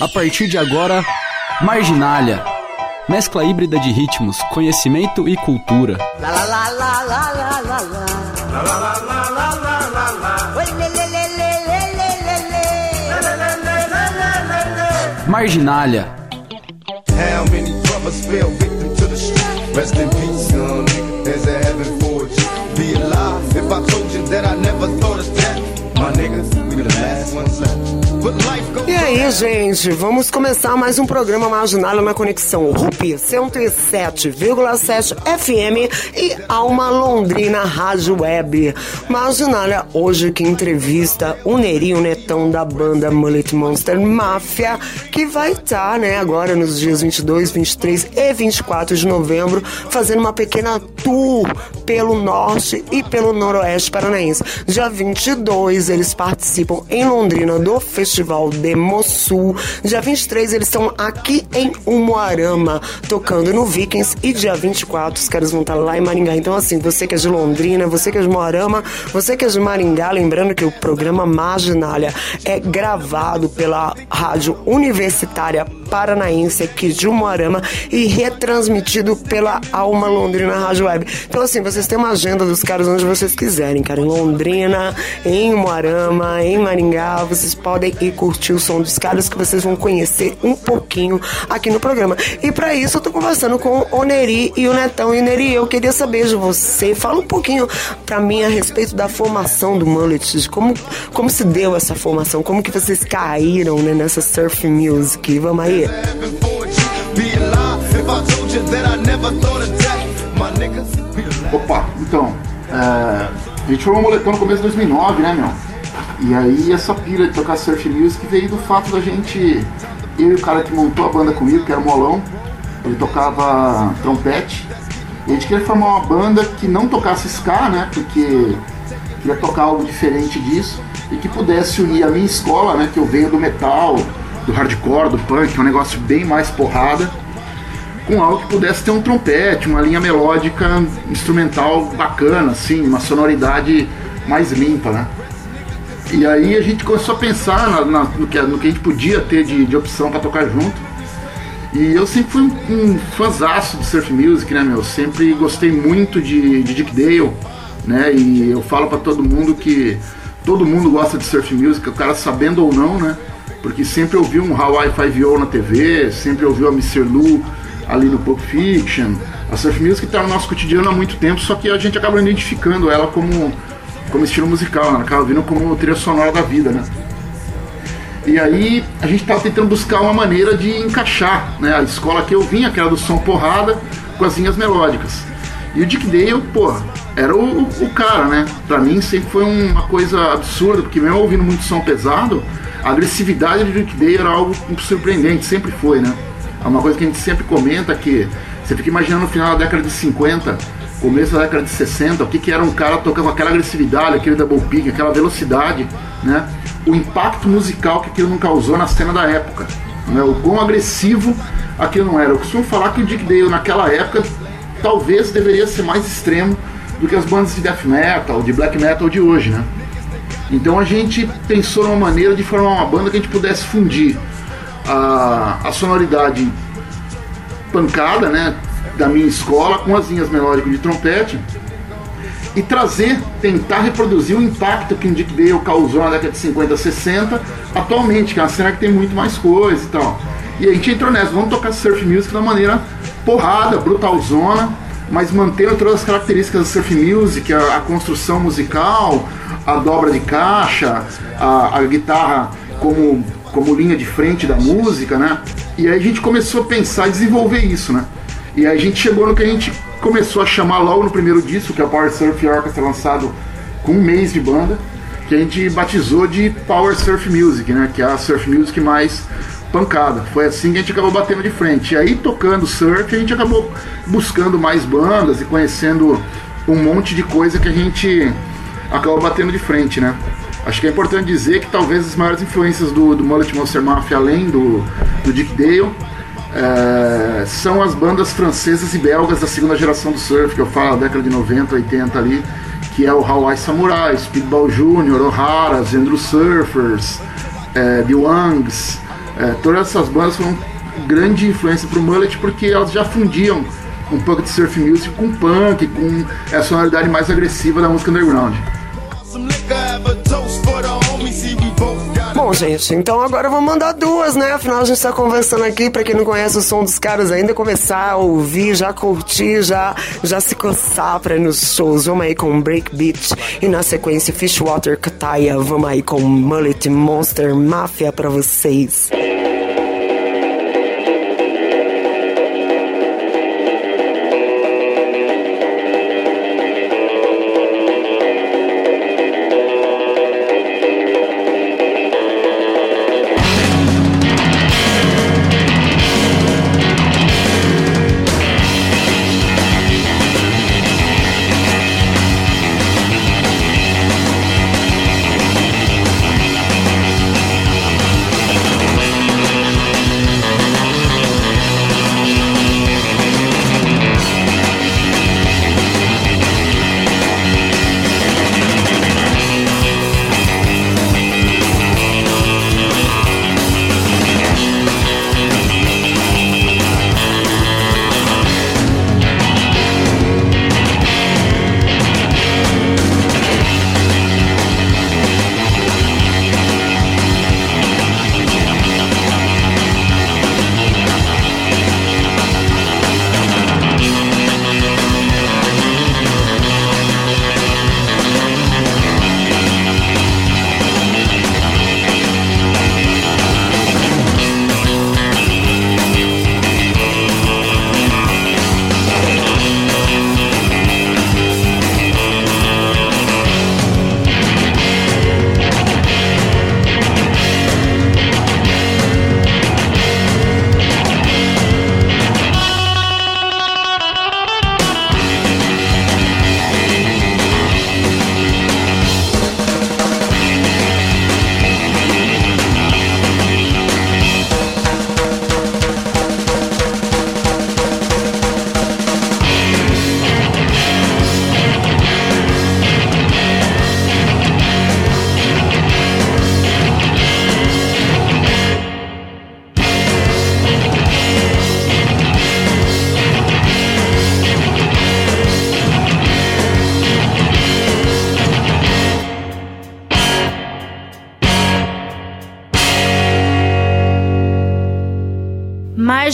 A partir de agora, Marginália. Mescla híbrida de ritmos, conhecimento e cultura. Street? Rest in peace, young nigga. There's a heaven for you. Be alive if I told you that I never thought E aí, gente, vamos começar mais um programa Marginal na Conexão RUP 107,7 FM e Alma Londrina Rádio Web. Marginália hoje que entrevista o Nerinho Netão da banda Mullet Monster Máfia, que vai estar, tá, né, agora nos dias 22, 23 e 24 de novembro, fazendo uma pequena tour pelo norte e pelo noroeste paranaense. Dia 22, eles participam em Londrina do Festival Demosul. Dia 23, eles estão aqui em Umuarama, tocando no Vikings. E dia 24, os caras vão estar lá em Maringá. Então, assim, você que é de Londrina, você que é de Umuarama, você que é de Maringá, lembrando que o programa Marginália é gravado pela Rádio Universitária Paranaense aqui de Umuarama e retransmitido pela Alma Londrina Rádio Web. Então, assim, vocês têm uma agenda dos caras onde vocês quiserem, cara. Em Londrina, em Umuarama, em Maringá, vocês podem ir curtir o som dos caras que vocês vão conhecer um pouquinho aqui no programa. E para isso eu tô conversando com o Neri e o Netão. E Neri, eu queria saber de você, fala um pouquinho para mim a respeito da formação do Mullet, como, como se deu essa formação, como que vocês caíram né, nessa surf music. Vamos aí. Opa, então, é, a gente formou um moletom no começo de 2009, né, meu? E aí essa pira de tocar surf music veio do fato da gente, eu e o cara que montou a banda comigo, que era o Molão, ele tocava trompete, e a gente queria formar uma banda que não tocasse ska, né, porque queria tocar algo diferente disso, e que pudesse unir a minha escola, né, que eu venho do metal, do hardcore, do punk, é um negócio bem mais porrada, com algo que pudesse ter um trompete, uma linha melódica instrumental bacana, assim, uma sonoridade mais limpa, né? E aí a gente começou a pensar na, na, no, que, no que a gente podia ter de, de opção para tocar junto. E eu sempre fui um, um fãzaço de surf music, né, meu? Sempre gostei muito de, de Dick Dale, né? E eu falo para todo mundo que todo mundo gosta de surf music, o cara sabendo ou não, né? porque sempre ouviu um Hawaii Five-O na TV, sempre ouviu a Mr. Lou ali no Pulp Fiction. A surf music está no nosso cotidiano há muito tempo, só que a gente acaba identificando ela como, como estilo musical, né? acaba vindo como trilha sonora da vida, né? E aí a gente estava tentando buscar uma maneira de encaixar né, a escola que eu vinha, que era do som porrada, com as linhas melódicas. E o Dick Dale, pô, era o, o cara, né? Pra mim sempre foi uma coisa absurda, porque mesmo ouvindo muito som pesado, a agressividade do Rick Day era algo surpreendente, sempre foi, né? É uma coisa que a gente sempre comenta que você fica imaginando no final da década de 50, começo da década de 60, o que, que era um cara tocando com aquela agressividade, aquele double pick, aquela velocidade, né? O impacto musical que aquilo não causou na cena da época, né? O quão agressivo aquilo não era. Eu costumo falar que o Dick Dale naquela época talvez deveria ser mais extremo do que as bandas de death metal, de black metal de hoje, né? Então a gente pensou numa maneira de formar uma banda que a gente pudesse fundir a, a sonoridade pancada, né, da minha escola com as linhas melódicas de trompete e trazer, tentar reproduzir o impacto que o Dick Dale causou na década de 50, 60 atualmente, que é uma cena que tem muito mais coisa e tal. E a gente entrou nessa, vamos tocar surf music uma maneira porrada, brutalzona, mas mantendo todas as características do surf music, a, a construção musical, a dobra de caixa, a, a guitarra como, como linha de frente da música, né? E aí a gente começou a pensar e desenvolver isso, né? E a gente chegou no que a gente começou a chamar logo no primeiro disco, que é o Power Surf Orchestra lançado com um mês de banda, que a gente batizou de Power Surf Music, né? Que é a surf music mais pancada. Foi assim que a gente acabou batendo de frente. E aí tocando surf, a gente acabou buscando mais bandas e conhecendo um monte de coisa que a gente acaba batendo de frente, né? Acho que é importante dizer que talvez as maiores influências do, do Mullet Monster Mafia, além do, do Dick Dale, é, são as bandas francesas e belgas da segunda geração do surf, que eu falo, década de 90, 80 ali, que é o Hawaii Samurai, Speedball Jr., O'Hara, Zendro Surfers, é, The Wangs, é, todas essas bandas foram grande influência pro Mullet porque elas já fundiam um pouco de surf music com punk, com a sonoridade mais agressiva da música underground. Bom, gente, então agora eu vou mandar duas, né? Afinal, a gente tá conversando aqui, pra quem não conhece o som dos caras ainda, começar a ouvir, já curtir, já, já se coçar pra ir nos shows. Vamos aí com Breakbeat e na sequência Fishwater Kataya. Vamos aí com Mullet Monster Mafia pra vocês. Marginália.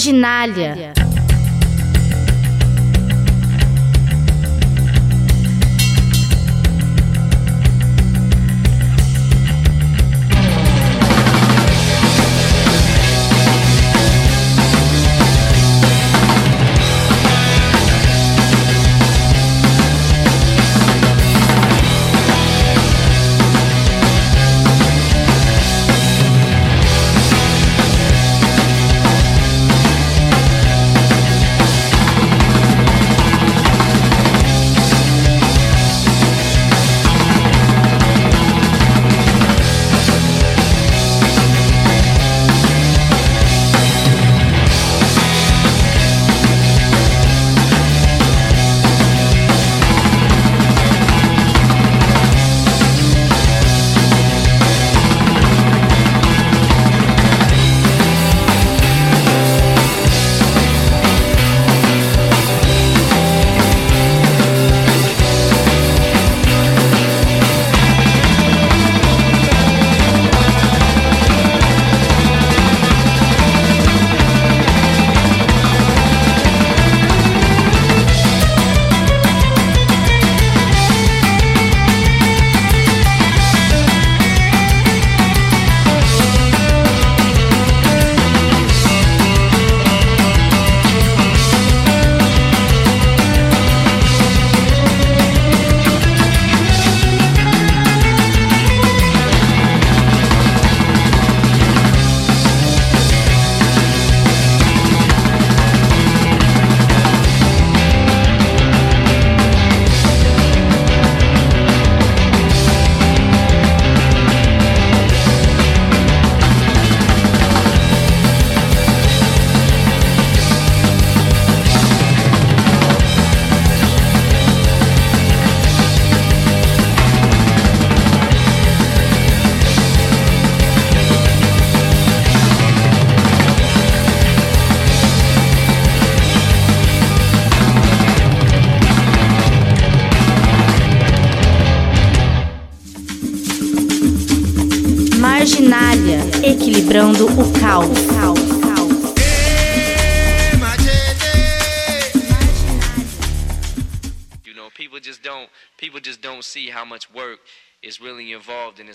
Marginália,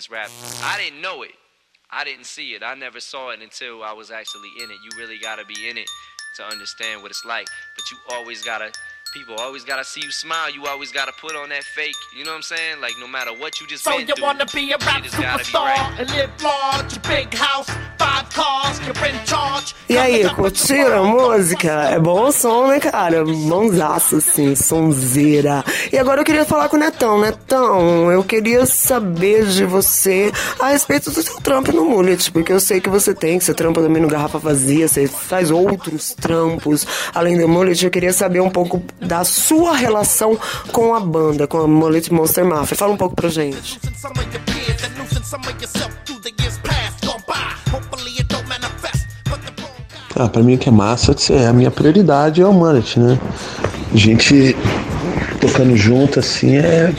this rap. I didn't know it. I didn't see it. I never saw it until I was actually in it. You really gotta be in it to understand what it's like. But you always gotta People always gotta see you smile. You always gotta put on that fake. You know what I'm saying? Like no matter what you just so been you through, wanna be a rap superstar right. and live large, big house, five cars, you're in charge. E aí, curtiram a música? É bom som, né, cara? Mãozaço, assim, sonzeira. E agora eu queria falar com o Netão. Netão, eu queria saber de você a respeito do seu trampo no Mullet, porque eu sei que você tem, que você trampa também no Garrafa Vazia, você faz outros trampos além do Mullet. Eu queria saber um pouco da sua relação com a banda, com a Mullet Monster Mafia. Fala um pouco pra gente. Ah, pra mim o que é massa é a minha prioridade é o Mullet, né? A gente tocando junto assim é,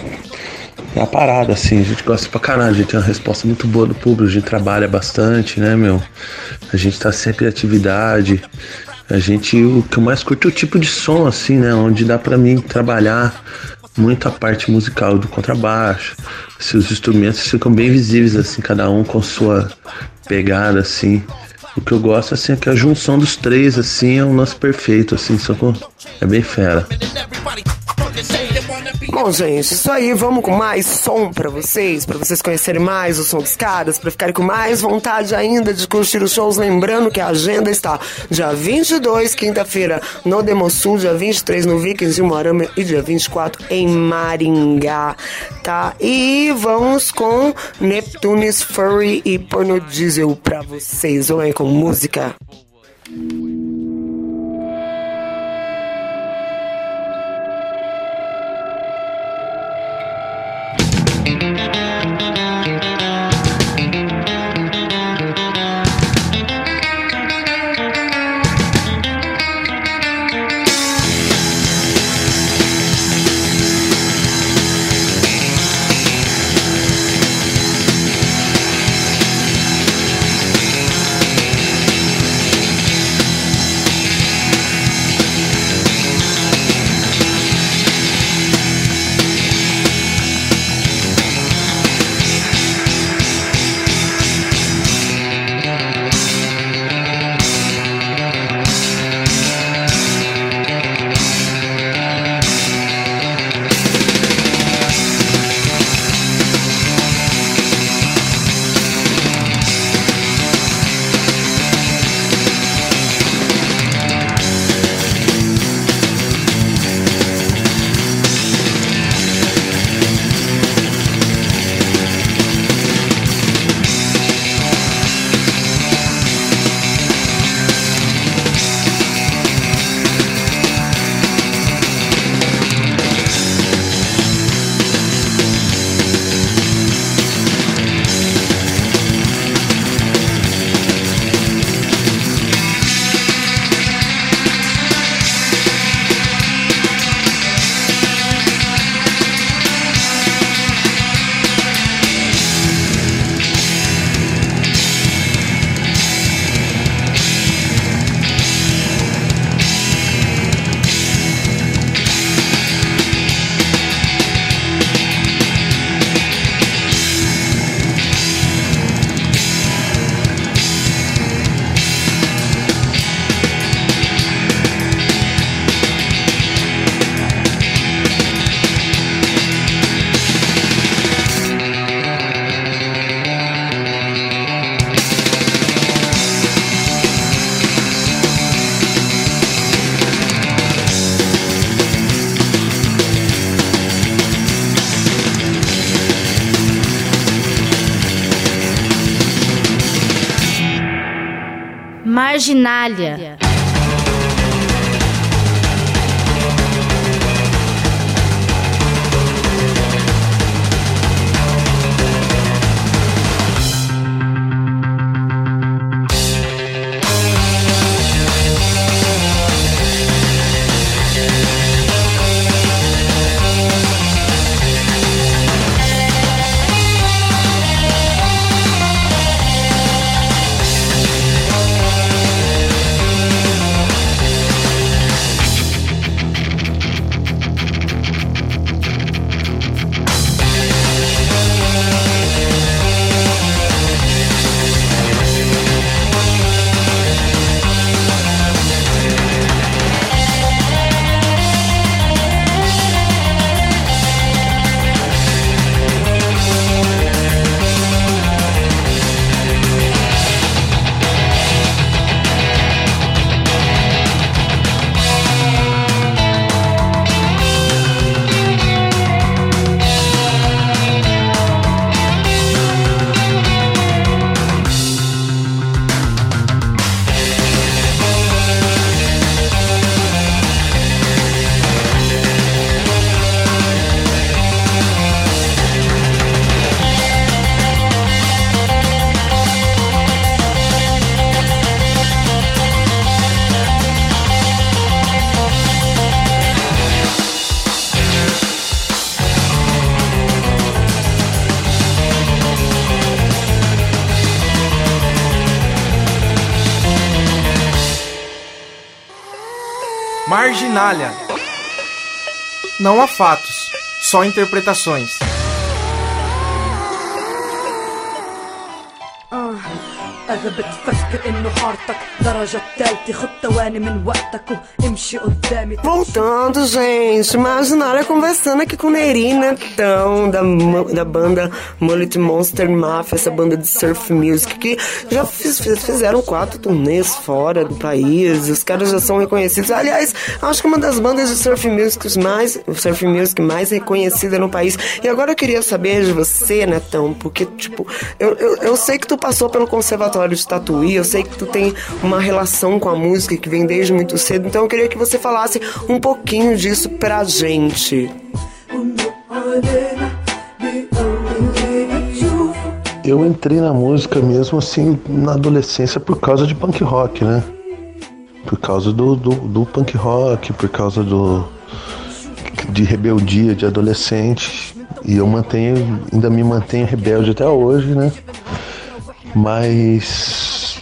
é a parada, assim, a gente gosta pra caralho, a gente tem uma resposta muito boa do público, a gente trabalha bastante, né, meu? A gente tá sempre em atividade, a gente, o que eu mais curto é o tipo de som, assim, né? Onde dá para mim trabalhar muito a parte musical do contrabaixo. Se os instrumentos ficam bem visíveis, assim, cada um com sua pegada, assim. O que eu gosto, assim, é que a junção dos três, assim, é um lance perfeito, assim, só com... é bem fera. Bom, gente, isso aí. Vamos com mais som para vocês, para vocês conhecerem mais o som dos caras, para ficarem com mais vontade ainda de curtir os shows. Lembrando que a agenda está dia 22, quinta-feira, no Demosul, dia 23 no Vikings em Moarama e dia 24 em Maringá, tá? E vamos com Neptunes Furry e Porno Diesel para vocês. Vamos aí com música. marginália. Marginália. Não há fatos, só interpretações. اذا بتفكر انه حارتك درجة تالتة خد ثواني من وقتك وامشي قدامي Voltando, gente, Imaginária conversando aqui com Neri Netão, da, da banda Mullet Monster Mafia, essa banda de surf music, que já fiz, fizeram quatro turnês fora do país, os caras já são reconhecidos. Aliás, acho que uma das bandas de surf music mais, surf music mais reconhecida no país. E agora eu queria saber de você, Netão, porque, tipo, eu, eu, eu sei que tu passou pelo conservatório de Tatuí, eu sei que tu tem uma relação com a música que vem desde muito cedo, então eu queria que você falasse um pouquinho disso pra gente. Eu entrei na música mesmo assim na adolescência por causa de punk rock, né? Por causa do, do, do punk rock, por causa do de rebeldia de adolescente. E eu mantenho, ainda me mantenho rebelde até hoje, né? Mas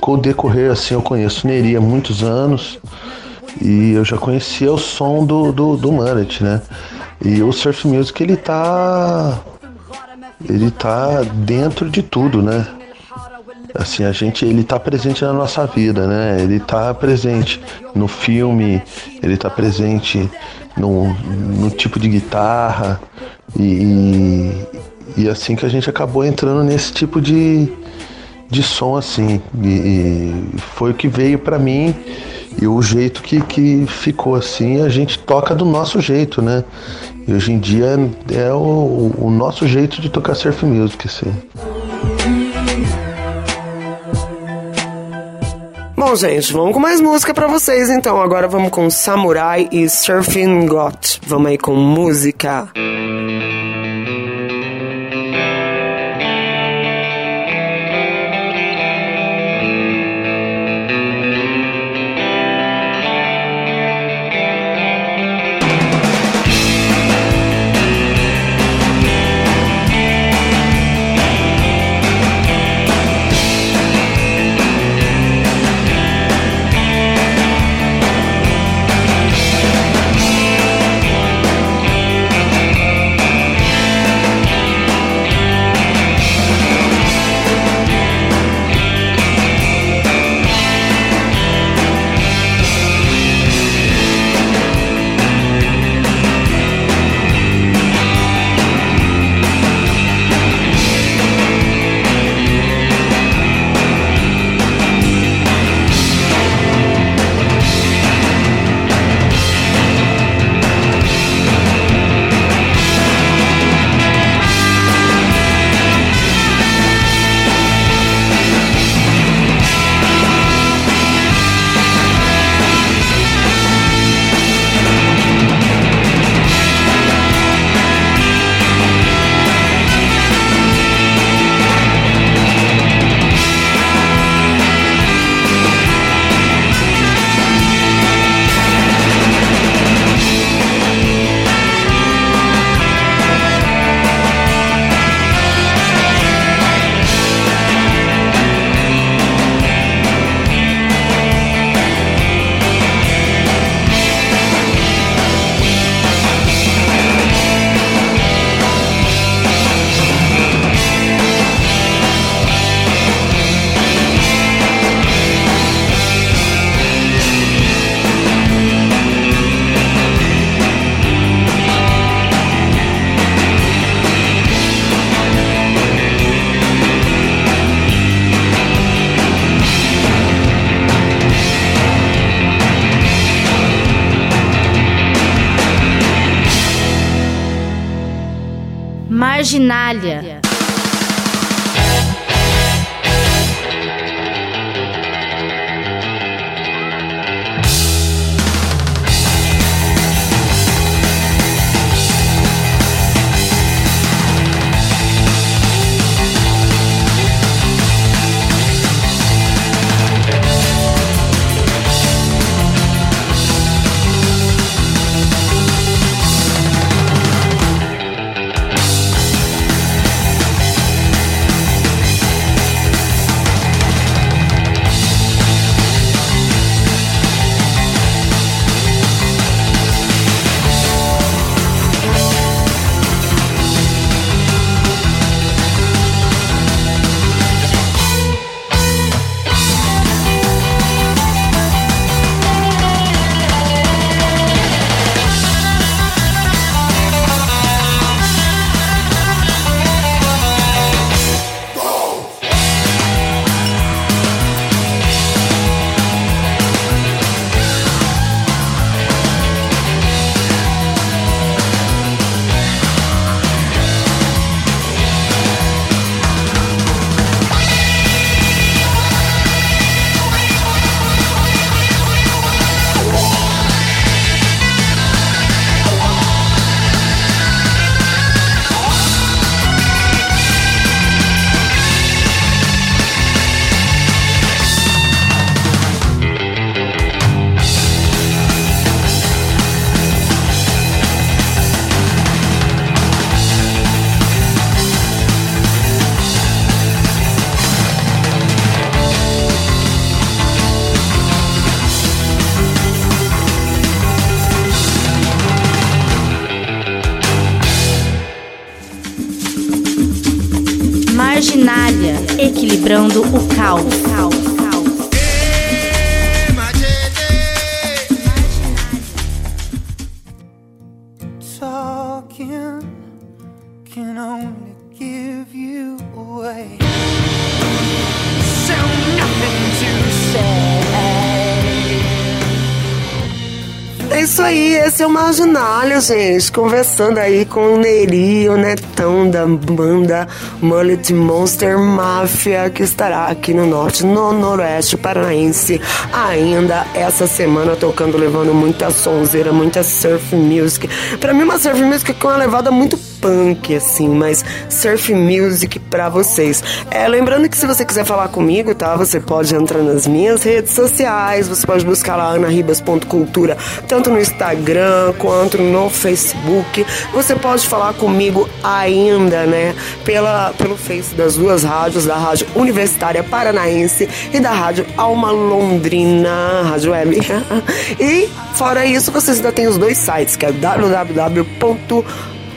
com o decorrer, assim, eu conheço Neri há muitos anos e eu já conhecia o som do, do, do Mullet, né? E o surf music ele tá ele tá dentro de tudo, né? Assim, a gente ele tá presente na nossa vida, né? Ele tá presente no filme, ele tá presente no, no tipo de guitarra e, e assim que a gente acabou entrando nesse tipo de, de som assim. E, e foi o que veio para mim e o jeito que, que ficou assim, a gente toca do nosso jeito, né? E hoje em dia é o, o nosso jeito de tocar surf music, assim. Bom, gente, vamos com mais música para vocês então. Agora vamos com Samurai e Surfing Got. Vamos aí com música. Marginália. Equilibrando o caos. O caos. Esse o Marginalho, gente. Conversando aí com o Neri, o Netão da banda Mullet Monster Mafia, que estará aqui no norte, no noroeste paranaense, ainda essa semana tocando, levando muita sonzeira, muita surf music. Pra mim, uma surf music com uma levada muito punk, assim, mas surf music pra vocês. É, lembrando que se você quiser falar comigo, tá? Você pode entrar nas minhas redes sociais, você pode buscar lá anaribas.cultura, tanto no Instagram quanto no Facebook. Você pode falar comigo ainda, né? Pela, pelo Face das duas rádios, da Rádio Universitária Paranaense e da Rádio Alma Londrina, Rádio Web. e fora isso, vocês ainda têm os dois sites, que é www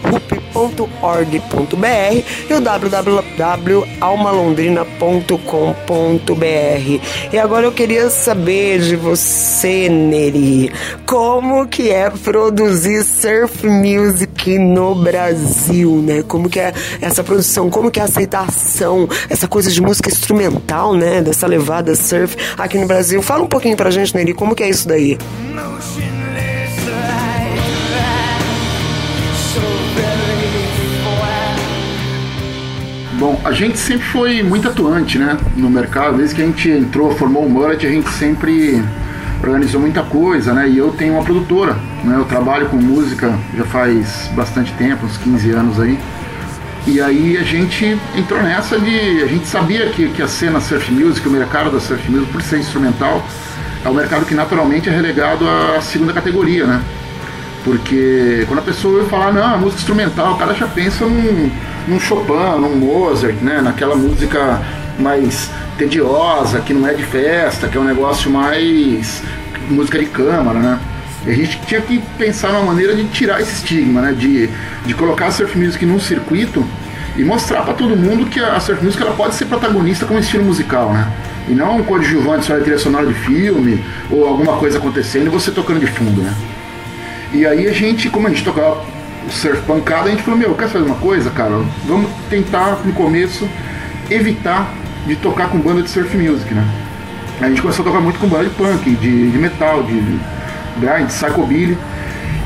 rup.org.br e o www.almalondrina.com.br. E agora eu queria saber de você, Neri, como que é produzir surf music no Brasil, né? Como que é essa produção, como que é a aceitação, essa coisa de música instrumental, né? Dessa levada surf aqui no Brasil. Fala um pouquinho pra gente, Neri, como que é isso daí? Bom, a gente sempre foi muito atuante, né, no mercado. Desde que a gente entrou, formou o Mullet, a gente sempre organizou muita coisa, né? E eu tenho uma produtora, né? Eu trabalho com música já faz bastante tempo, uns 15 anos aí. E aí a gente entrou nessa de. A gente sabia que, que a cena surf music, o mercado da surf music, por ser instrumental, é um mercado que naturalmente é relegado à segunda categoria, né? Porque quando a pessoa vai falar, não, a música instrumental, o cara já pensa num num Chopin, num Mozart, né? Naquela música mais tediosa, que não é de festa, que é um negócio mais música de câmara, né? E a gente tinha que pensar numa maneira de tirar esse estigma, né? De, de colocar a surf music num circuito e mostrar para todo mundo que a surf music ela pode ser protagonista como estilo musical, né? E não um coadjuvante só de trilha sonora de filme ou alguma coisa acontecendo e você tocando de fundo, né? E aí a gente, como a gente tocava surf pancada, a gente falou, meu, quer fazer uma coisa, cara? Vamos tentar, no começo, evitar de tocar com banda de surf music, né? A gente começou a tocar muito com banda de punk, de, de metal, de grind, psychobilly.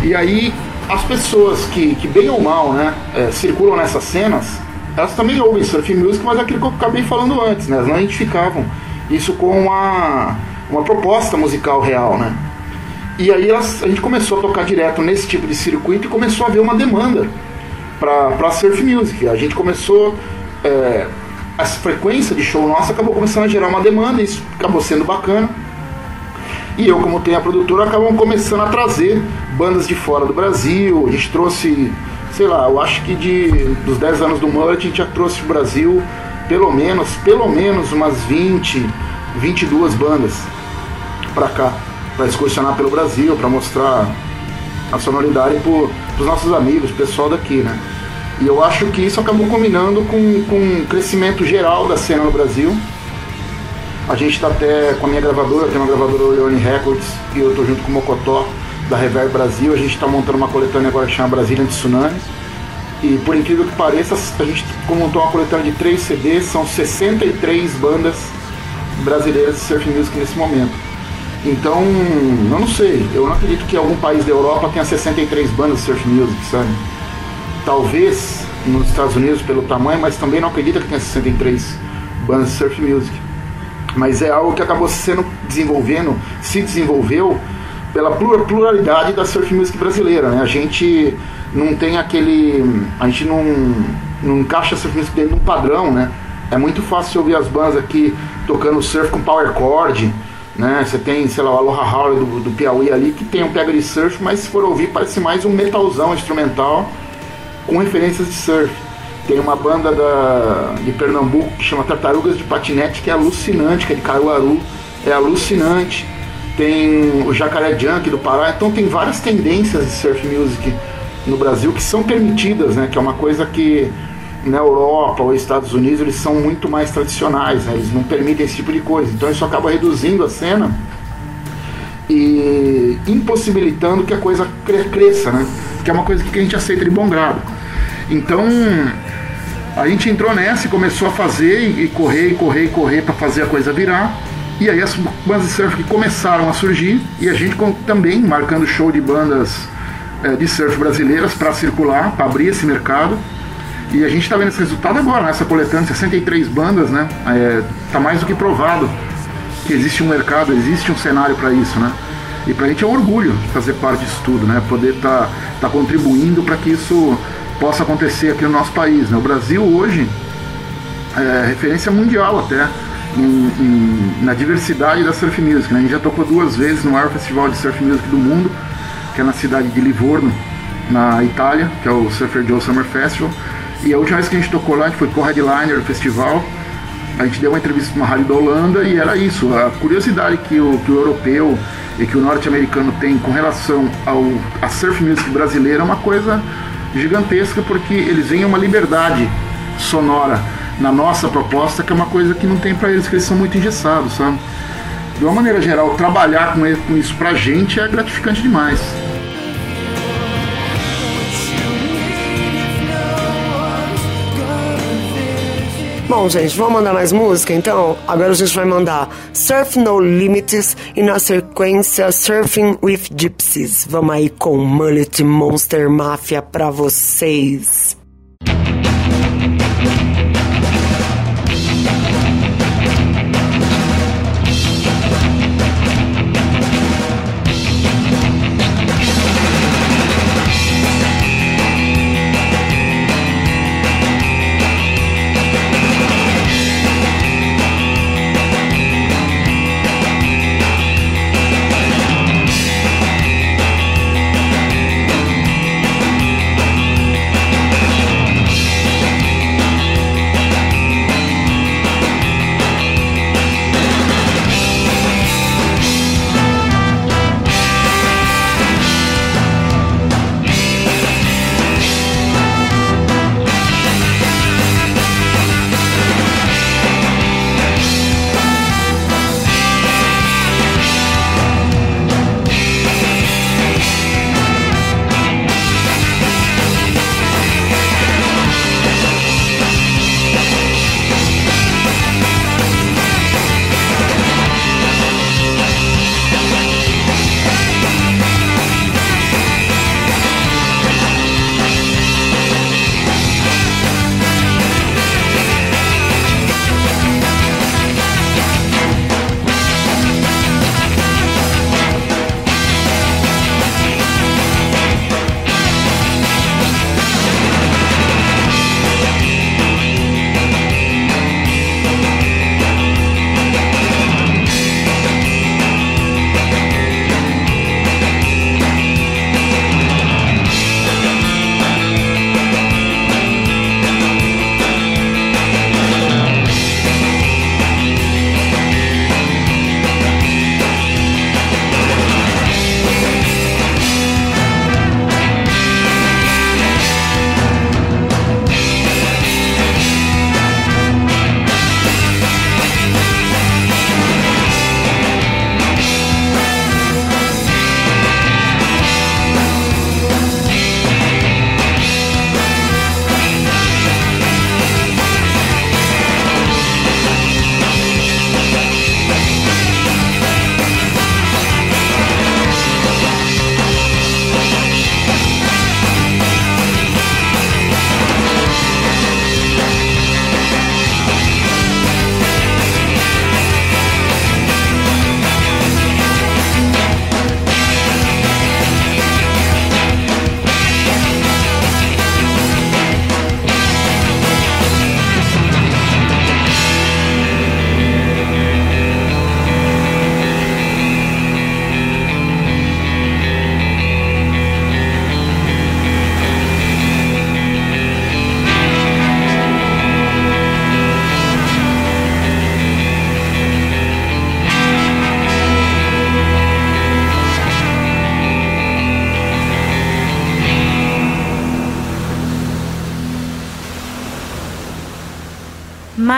E aí as pessoas que, que bem ou mal, né, é, circulam nessas cenas, elas também ouvem surf music, mas é aquilo que eu acabei falando antes, né? Elas não identificavam isso com uma, uma proposta musical real, né? E aí a gente começou a tocar direto nesse tipo de circuito e começou a haver uma demanda para surf music. A gente começou. É, a frequência de show nossa acabou começando a gerar uma demanda, isso acabou sendo bacana. E eu, como tenho a produtora, acabamos começando a trazer bandas de fora do Brasil. A gente trouxe, sei lá, eu acho que de, dos 10 anos do Mullet, a gente já trouxe pro Brasil pelo menos, pelo menos umas 20, 22 bandas pra cá para excursionar pelo Brasil, para mostrar a sonoridade para os nossos amigos, pessoal daqui, né? E eu acho que isso acabou combinando com, com o crescimento geral da cena no Brasil. A gente está até com a minha gravadora, tem uma gravadora Leone Records, e eu estou junto com o Mocotó, da Reverb Brasil. A gente está montando uma coletânea agora que chama Brasília de Tsunami. E por incrível que pareça, a gente montou uma coletânea de 3 CDs, são 63 bandas brasileiras de surf music nesse momento. Então, eu não sei. Eu não acredito que algum país da Europa tenha 63 bandas de surf music, sabe? Talvez nos Estados Unidos pelo tamanho, mas também não acredito que tenha 63 bandas de surf music. Mas é algo que acabou sendo desenvolvendo, se desenvolveu pela pluralidade da surf music brasileira, né? A gente não tem aquele, a gente não, não encaixa a surf music dentro de um padrão, né? É muito fácil ouvir as bandas aqui tocando surf com power chord, né? Você tem, sei lá, o Aloha Howl do, do Piauí ali, que tem um pega de surf, mas se for ouvir parece mais um metalzão instrumental com referências de surf. Tem uma banda da, de Pernambuco que chama Tartarugas de Patinete, que é alucinante, que é de Caruaru, é alucinante. Tem o Jacaré Junk do Pará, então tem várias tendências de surf music no Brasil que são permitidas, né? Que é uma coisa que na Europa ou Estados Unidos eles são muito mais tradicionais, né? eles não permitem esse tipo de coisa. Então isso acaba reduzindo a cena e impossibilitando que a coisa cresça, né? Que é uma coisa que a gente aceita de bom grado. Então a gente entrou nessa e começou a fazer e correr e correr e correr para fazer a coisa virar. E aí as bandas de surf que começaram a surgir e a gente também marcando show de bandas é, de surf brasileiras para circular, para abrir esse mercado. E a gente está vendo esse resultado agora, nessa coletânea, 63 bandas, né? É, tá mais do que provado que existe um mercado, existe um cenário para isso, né? E para a gente é um orgulho fazer parte disso tudo, né? Poder estar tá, tá contribuindo para que isso possa acontecer aqui no nosso país. Né? O Brasil hoje é referência mundial até em, em, na diversidade da surf music. Né? A gente já tocou duas vezes no maior festival de surf music do mundo, que é na cidade de Livorno, na Itália, que é o Surfer Joe Summer Festival. E a última vez que a gente tocou lá, a gente foi co-headliner do festival. A gente deu uma entrevista para uma rádio da Holanda e era isso, a curiosidade que o, que o europeu e que o norte-americano tem com relação ao a surf music brasileira é uma coisa gigantesca porque eles veem uma liberdade sonora na nossa proposta que é uma coisa que não tem para eles, que eles são muito engessados, sabe? De uma maneira geral, trabalhar com isso pra gente é gratificante demais. Bom, gente, vamos mandar mais música então? Agora a gente vai mandar Surf No Limits e na sequência Surfing with Gypsies. Vamos aí com Mullet Monster Mafia pra vocês.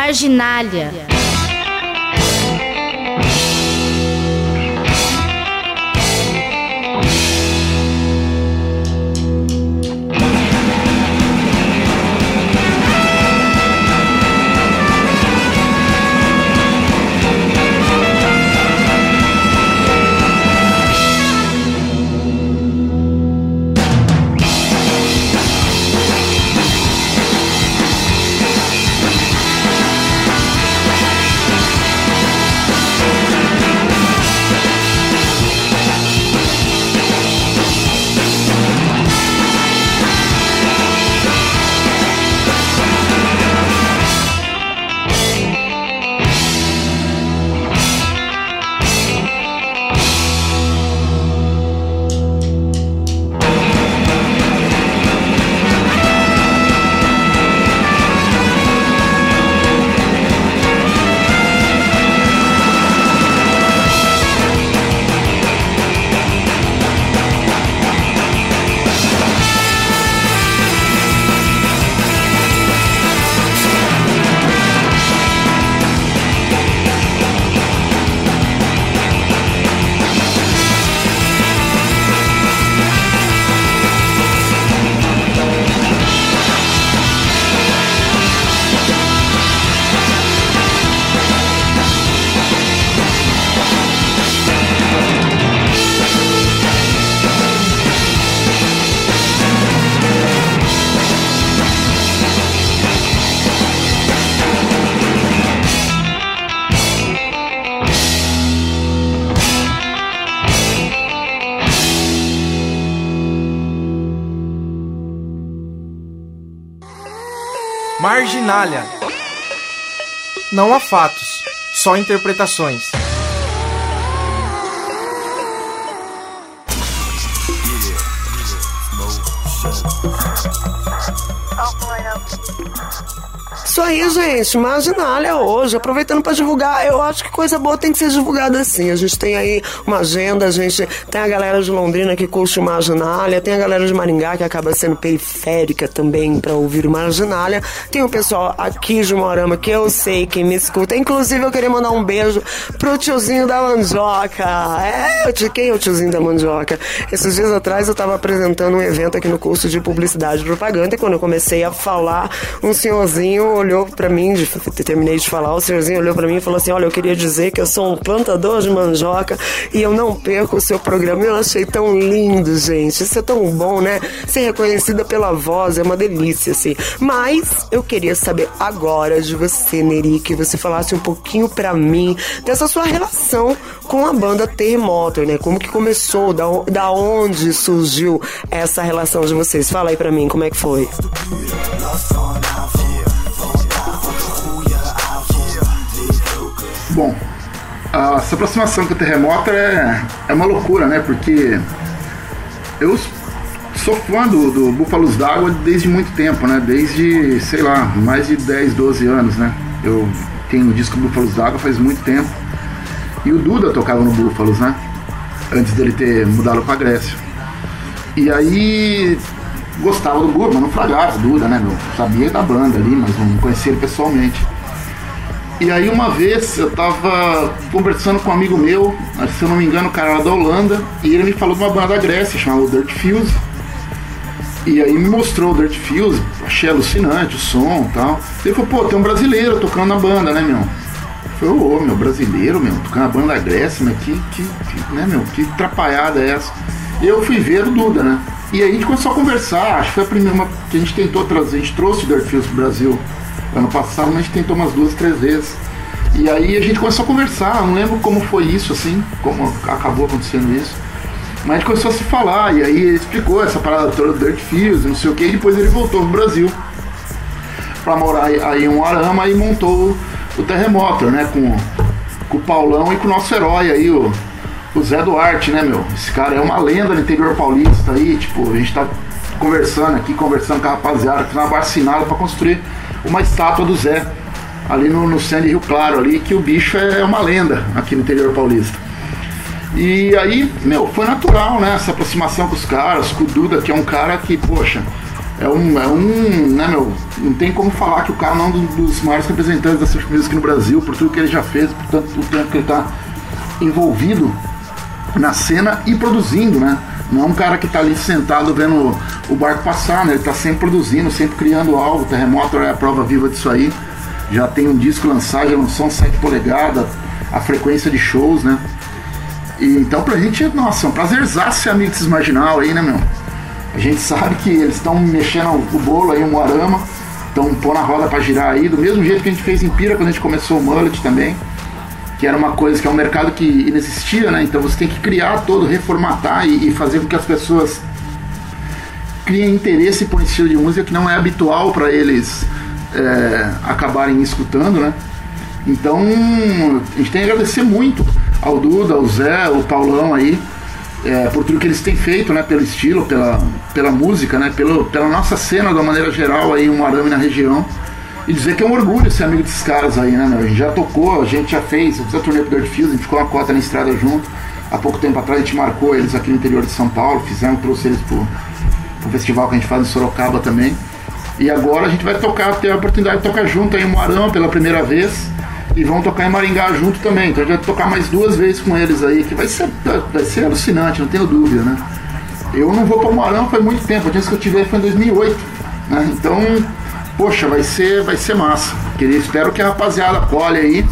Marginália. Não há fatos, só interpretações. Isso aí, gente. Marginália hoje. Aproveitando para divulgar, eu acho que coisa boa tem que ser divulgada assim. A gente tem aí uma agenda, a gente tem a galera de Londrina que curte Marginália, tem a galera de Maringá que acaba sendo periférica também para ouvir Marginália. Tem o pessoal aqui de Morama que eu sei que me escuta. Inclusive, eu queria mandar um beijo pro tiozinho da mandioca. É, de quem é o tiozinho da mandioca? Esses dias atrás eu tava apresentando um evento aqui no curso de publicidade e propaganda e quando eu comecei a falar, um senhorzinho olhou para mim, terminei de falar, o senhorzinho olhou para mim e falou assim: Olha, eu queria dizer que eu sou um plantador de mandioca e eu não perco o seu programa. Eu achei tão lindo, gente. Isso é tão bom, né? Ser reconhecida pela voz é uma delícia, assim. Mas eu queria saber agora de você, Neri, que você falasse um pouquinho para mim dessa sua relação com a banda Terremoto, né? Como que começou, da, da onde surgiu essa relação de vocês? Fala aí pra mim, como é que foi? Bom, essa aproximação com o terremoto é, é uma loucura, né? Porque eu sou fã do, do Búfalos d'Água desde muito tempo, né? Desde, sei lá, mais de 10, 12 anos, né? Eu tenho o disco Búfalos d'Água faz muito tempo. E o Duda tocava no Búfalos, né? Antes dele ter mudado pra Grécia. E aí gostava do Búfalo, não fragava o Duda, né? Meu? Sabia da banda ali, mas não conhecia ele pessoalmente. E aí uma vez eu tava conversando com um amigo meu, se eu não me engano, o cara era da Holanda, e ele me falou de uma banda da Grécia chamada Dirt Fuse. E aí me mostrou o Dirt Fuse, achei alucinante o som e tal. Ele falou, pô, tem um brasileiro tocando na banda, né, meu? Eu falei, ô, meu, brasileiro, meu, tocando na banda da Grécia, mas que, que, que, né, meu, que atrapalhada é essa? E eu fui ver o Duda, né? E aí a gente começou a conversar, acho que foi a primeira que a gente tentou trazer, a gente trouxe o Dirt Fuse pro Brasil Ano passado a gente tentou umas duas, três vezes. E aí a gente começou a conversar, não lembro como foi isso, assim, como acabou acontecendo isso. Mas a gente começou a se falar, e aí ele explicou essa parada toda do Dirt Fields, não sei o que, e depois ele voltou pro Brasil pra morar aí em um arama e montou o Terremoto, né? Com, com o Paulão e com o nosso herói aí, o, o Zé Duarte, né, meu? Esse cara é uma lenda no interior paulista aí, tipo, a gente tá conversando aqui, conversando com a rapaziada, fazendo uma vacinada pra construir uma estátua do Zé ali no, no de Rio Claro ali, que o bicho é uma lenda aqui no interior paulista. E aí, meu, foi natural, né? Essa aproximação com os caras, com o Duda, que é um cara que, poxa, é um, é um, né, meu, não tem como falar que o cara não é um dos maiores representantes da surf music no Brasil, por tudo que ele já fez, por tanto o tempo que ele tá envolvido na cena e produzindo, né? Não é um cara que tá ali sentado vendo o barco passar, né? Ele tá sempre produzindo, sempre criando algo. O Terremoto é a prova viva disso aí. Já tem um disco lançado, já lançou 7 polegadas, a frequência de shows, né? E, então pra gente, nossa, é um prazerzaço ser amigo desses marginal aí, né, meu? A gente sabe que eles estão mexendo o bolo aí, o Moarama, estão pondo a roda para girar aí, do mesmo jeito que a gente fez em Pira quando a gente começou o Mullet também, que era uma coisa que é um mercado que inexistia, né? Então você tem que criar todo, reformatar e, e fazer com que as pessoas criem interesse por um estilo de música que não é habitual para eles é, acabarem escutando, né? Então a gente tem que agradecer muito ao Duda, ao Zé, ao Paulão aí, é, por tudo que eles têm feito, né, pelo estilo, pela, pela música, né, pelo, pela nossa cena de uma maneira geral aí, um arame na região. E dizer que é um orgulho ser amigo desses caras aí, né, meu? A gente já tocou, a gente já fez, eu fiz a turnê pro Dirt Fields, a gente ficou uma cota na estrada junto. Há pouco tempo atrás a gente marcou eles aqui no interior de São Paulo, fizemos, trouxe eles pro, pro festival que a gente faz em Sorocaba também. E agora a gente vai tocar, ter a oportunidade de tocar junto aí em Moarama pela primeira vez e vão tocar em Maringá junto também. Então a gente vai tocar mais duas vezes com eles aí, que vai ser, vai ser alucinante, não tenho dúvida, né? Eu não vou para Moarama faz muito tempo, a última que eu tive foi em 2008, né? Então, poxa, vai ser, vai ser massa. Queria, espero que a rapaziada colhe aí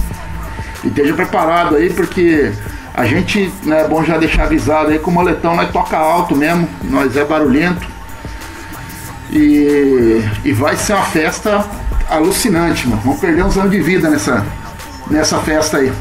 e esteja preparado aí, porque a gente, né, é bom já deixar avisado aí que o moletão nós toca alto mesmo, nós é barulhento. E, e vai ser uma festa alucinante, mano. Vamos perder uns anos de vida nessa, nessa festa aí.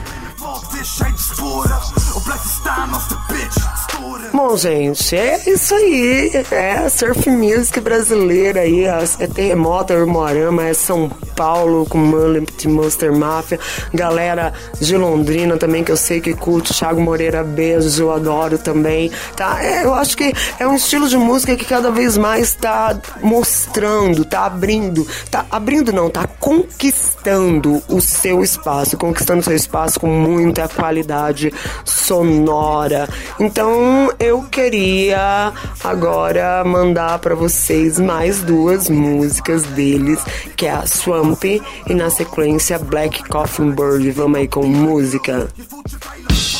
Bom, gente, é isso aí. É surf music brasileira aí. É Terremoto, é Morama, é São Paulo com Mullet Monster Mafia. Galera de Londrina também, que eu sei que curte. Thiago Moreira, beijo, eu adoro também. Tá? É, eu acho que é um estilo de música que cada vez mais tá mostrando, tá abrindo. Tá abrindo não, tá conquistando o seu espaço. Conquistando seu espaço com muita qualidade sonora. Então, queria agora mandar para vocês mais duas músicas deles, que é a Swamp e na sequência Black Coffin Bird. Vamos aí com música. Marginália.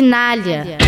Marginália,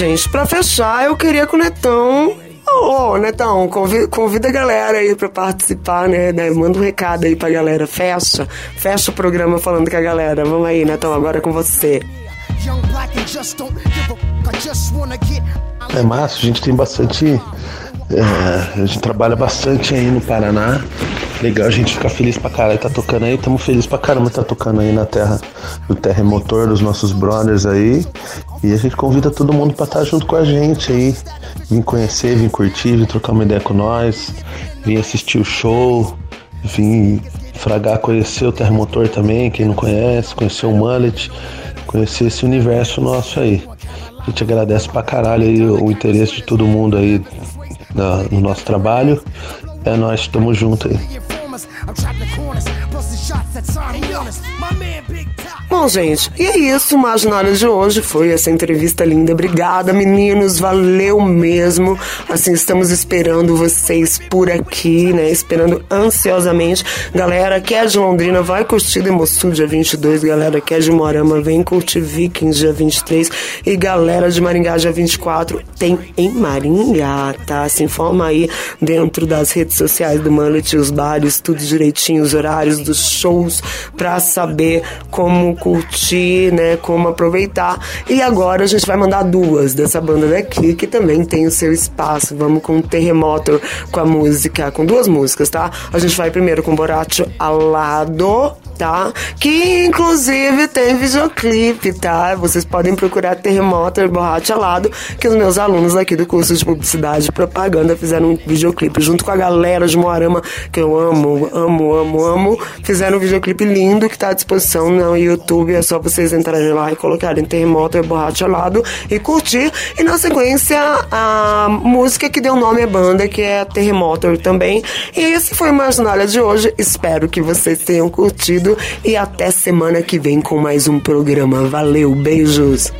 gente, pra fechar, eu queria que o Netão. Ô, Netão, convida, convida a galera aí pra participar, né, né? Manda um recado aí pra galera. Fecha. Fecha o programa falando com a galera. Vamos aí, Netão, agora é com você. É massa, a gente tem bastante. é, a gente trabalha bastante aí no Paraná. Legal, a gente fica feliz pra caralho, tá tocando aí. Tamo feliz pra caramba, tá tocando aí na terra do terremotor dos nossos brothers aí. E a gente convida todo mundo pra estar junto com a gente aí. Vim conhecer, vim curtir, vim trocar uma ideia com nós, vim assistir o show, vim fragar, conhecer o terremotor também, quem não conhece, conhecer o mullet, conhecer esse universo nosso aí. A gente agradece pra caralho aí o, interesse de todo mundo aí no nosso trabalho. É nós, tamo junto aí. Bom, gente, e é isso. O Marginália de hoje foi essa entrevista linda. Obrigada, meninos. Valeu mesmo. Assim, estamos esperando vocês por aqui, né? Esperando ansiosamente. Galera que é de Londrina, vai curtir Demosul dia 22. Galera que é de Morama, vem curtir Vikings dia 23. E galera de Maringá dia 24 tem em Maringá, tá? Se informa aí dentro das redes sociais do Mullet, os bares, tudo direitinho, os horários dos shows, pra saber como curtir, né? Como aproveitar. E agora a gente vai mandar duas dessa banda daqui, que também tem o seu espaço. Vamos com Terremoto, com a música, com duas músicas, tá? A gente vai primeiro com Boracho Alado, tá? Que inclusive tem videoclipe, tá? Vocês podem procurar Terremoto e Borracha Alado, que os meus alunos aqui do curso de Publicidade e Propaganda fizeram um videoclipe junto com a galera de Moarama, que eu amo, amo, amo, amo. Fizeram um videoclipe lindo que tá à disposição no YouTube. É só vocês entrarem lá e colocarem Terremoto e Borracha Alado e curtir. E na sequência, a música que deu nome à banda, que é Terremoto também. E esse foi o Marginália de hoje. Espero que vocês tenham curtido e até semana que vem com mais um programa. Valeu, beijos!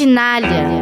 Know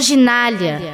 Marginália.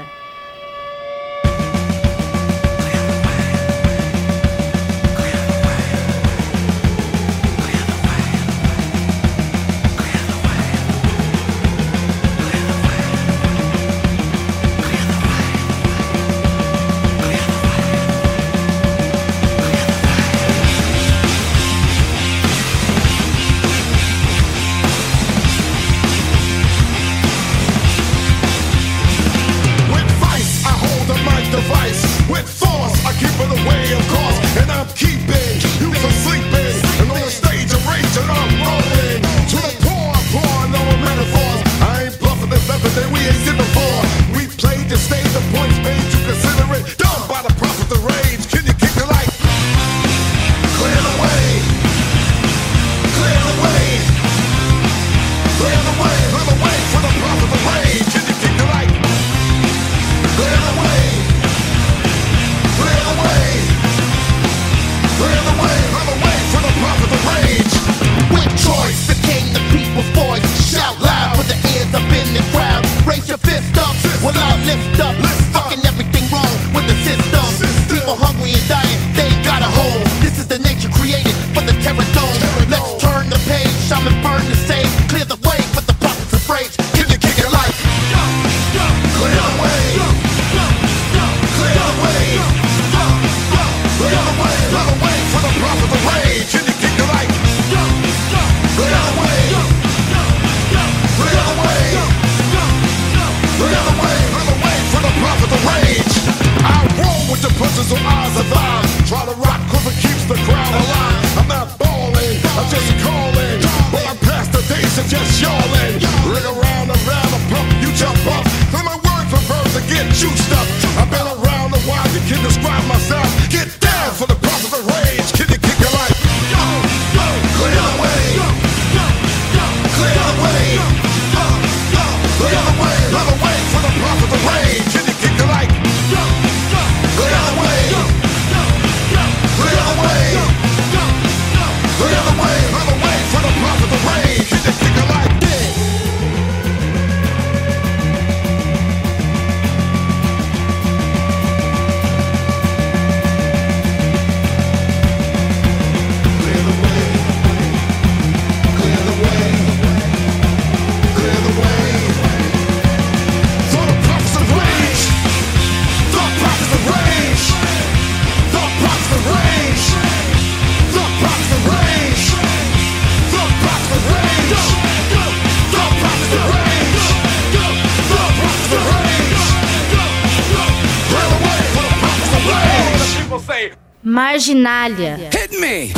Marginália. Hit me!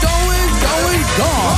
Going, going, gone.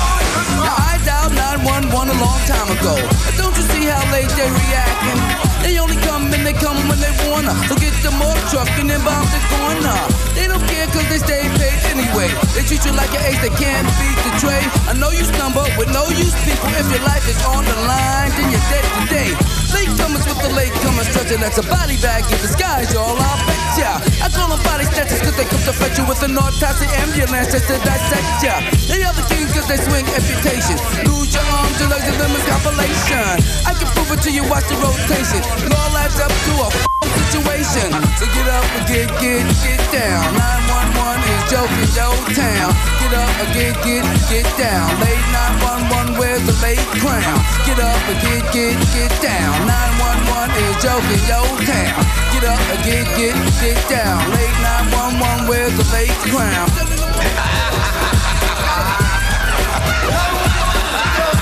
Now I dialed 911 a long time ago. Don't you see how late they reacting? They only come and they come when they wanna. So get the more truck and then bomb the corner. They don't care cause they stay paid anyway. They treat you like an ace, they can't beat the trade. I know you stumble with no use people. If your life is on the line, then you're dead today. Late comers with the late comers stretching that's a body bag in disguise, y'all. I'll bet ya. I call them body snatchers cause they come to fetch you with an autopsy ambulance just to dissect ya. They are the kings cause they swing amputation. Lose your arms, your legs, and limbs compilation. I can prove it to you, watch the rotation. It all adds up to a situation. So get up and get, get, get down. 911 is joking your town. Get up and get, get, get down. Late 911, where's the late crown? Get up and get, get, get down. 911 is joking your town. Get up and get, get, get down. Late 911, where's the late crown?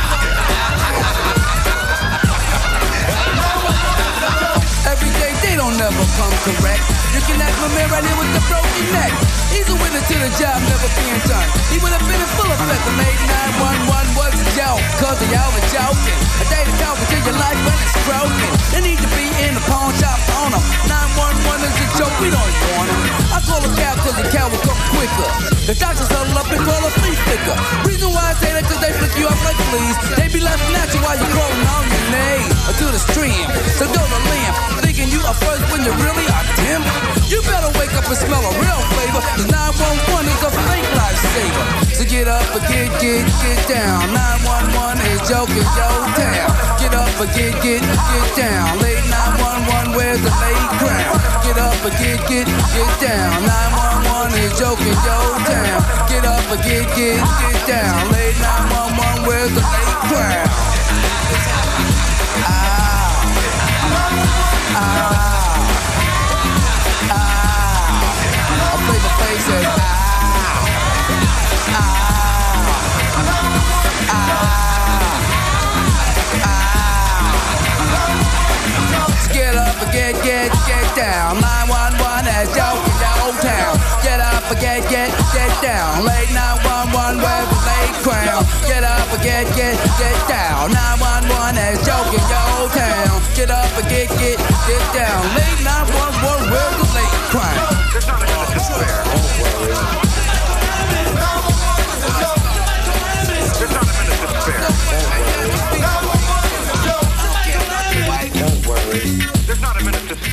they don't never come correct. You can ask my man right here with the broken neck. He's a winner to the job never being done. He would have been in full effect. The late 911 was a joke, cause they all were joking. A day to talk until your life when it's broken. They need to be in the pawn shop on them. 911 is a joke, we don't want them. I call a cab cause the cab will come quicker. The doctors huddle up and call a flea flicker. Reason why I say that cause they flick you off like fleas. They be laughing at you while you're crawling on your knees. Or to the stream, so go to limb. Thinking you are first when you really are dim. You better wake up and smell a real flavor. Cause 911 is a fake lifesaver. So get up and get, get, get down. 911 is joking your town. Get up and get, get, get down. Late 911, where's the late crown? Get up and get, get, get down. 911 is joking your town. Get up and get, get, get down. Late 911, where's the late crown? Play the face and Get get, get, down. 911 has joking your town. Get up and get, get, get down. Late 911 with the late crown. Get up and get, get, get down. 911 has joking your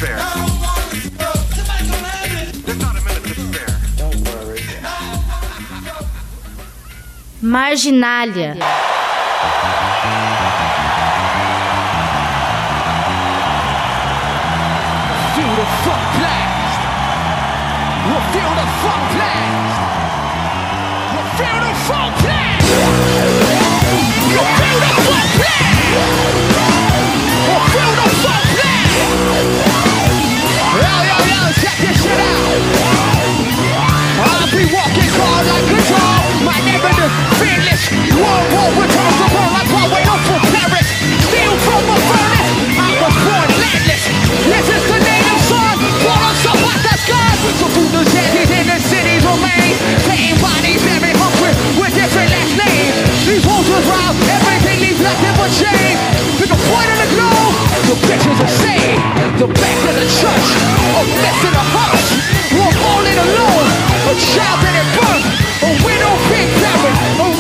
worry. Marginália. Paris. Steal from a furnace. I was born landless. This is the native son. Born on some hot the sky. So food shanties in the cities remain. Same bodies, very hungry with different last names. These. Everything nothing but shame. To the point of the. The bitches are. The back of the church. A mess in the house. We're all in alone. A child that at birth. A widow big parent.